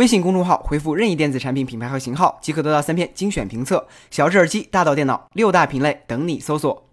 微信公众号回复任意电子产品品牌和型号，即可得到三篇精选评测。小智耳机，大到电脑，六大品类等你搜索。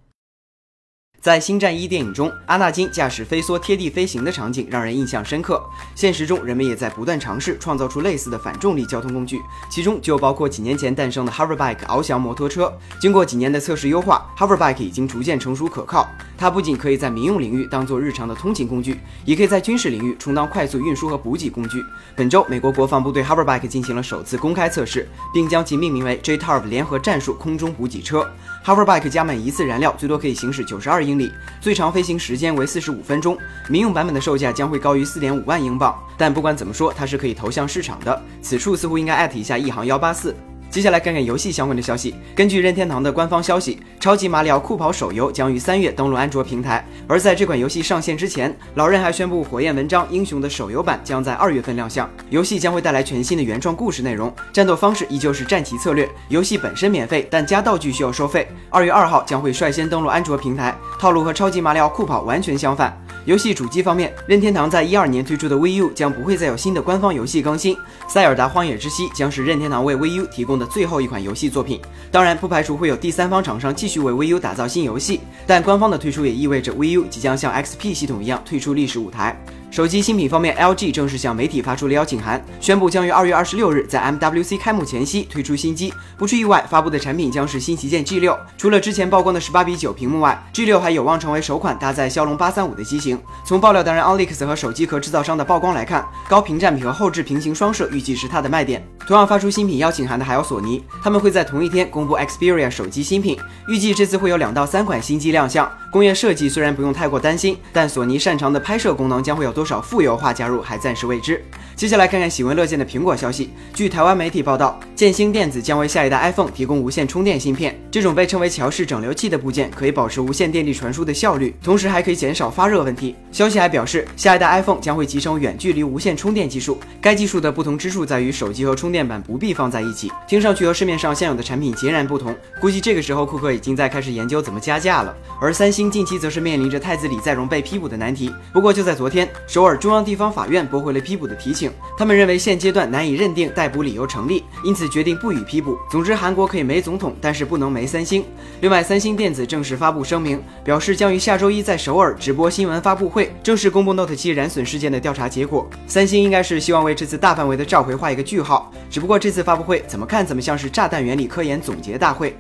在《星战一》电影中，阿纳金驾驶飞梭贴地飞行的场景让人印象深刻。现实中，人们也在不断尝试创造出类似的反重力交通工具，其中就包括几年前诞生的 Hoverbike 翱翔摩托车。经过几年的测试优化，Hoverbike 已经逐渐成熟可靠。它不仅可以在民用领域当做日常的通勤工具，也可以在军事领域充当快速运输和补给工具。本周，美国国防部对 Hoverbike 进行了首次公开测试，并将其命名为 JTARV 联合战术空中补给车。Hoverbike 加满一次燃料，最多可以行驶九十二英里，最长飞行时间为四十五分钟。民用版本的售价将会高于四点五万英镑，但不管怎么说，它是可以投向市场的。此处似乎应该艾特一下一航幺八四。接下来看看游戏相关的消息。根据任天堂的官方消息，《超级马里奥酷跑》手游将于三月登陆安卓平台。而在这款游戏上线之前，老任还宣布，《火焰纹章：英雄》的手游版将在二月份亮相。游戏将会带来全新的原创故事内容，战斗方式依旧是战棋策略。游戏本身免费，但加道具需要收费。二月二号将会率先登陆安卓平台，套路和《超级马里奥酷跑》完全相反。游戏主机方面，任天堂在一二年推出的 VU 将不会再有新的官方游戏更新，《塞尔达荒野之息》将是任天堂为 VU 提供的最后一款游戏作品。当然，不排除会有第三方厂商继续为 VU 打造新游戏，但官方的推出也意味着 VU 即将像 XP 系统一样退出历史舞台。手机新品方面，LG 正式向媒体发出了邀请函，宣布将于二月二十六日在 MWC 开幕前夕推出新机。不出意外，发布的产品将是新旗舰 G 六。除了之前曝光的十八比九屏幕外，G 六还有望成为首款搭载骁龙八三五的机型。从爆料达人 Alex 和手机壳制造商的曝光来看，高屏占比和后置平行双摄预计是它的卖点。同样发出新品邀请函的还有索尼，他们会在同一天公布 Xperia 手机新品，预计这次会有两到三款新机亮相。工业设计虽然不用太过担心，但索尼擅长的拍摄功能将会有多少富油化加入还暂时未知。接下来看看喜闻乐见的苹果消息。据台湾媒体报道，建兴电子将为下一代 iPhone 提供无线充电芯片。这种被称为乔氏整流器的部件可以保持无线电力传输的效率，同时还可以减少发热问题。消息还表示，下一代 iPhone 将会集成远距离无线充电技术。该技术的不同之处在于手机和充电面板不必放在一起，听上去和市面上现有的产品截然不同。估计这个时候库克已经在开始研究怎么加价了。而三星近期则是面临着太子李在镕被批捕的难题。不过就在昨天，首尔中央地方法院驳回了批捕的提请。他们认为现阶段难以认定逮捕理由成立，因此决定不予批捕。总之，韩国可以没总统，但是不能没三星。另外，三星电子正式发布声明，表示将于下周一在首尔直播新闻发布会，正式公布 Note 7燃损事件的调查结果。三星应该是希望为这次大范围的召回画一个句号。只不过这次发布会怎么看怎么像是炸弹原理科研总结大会。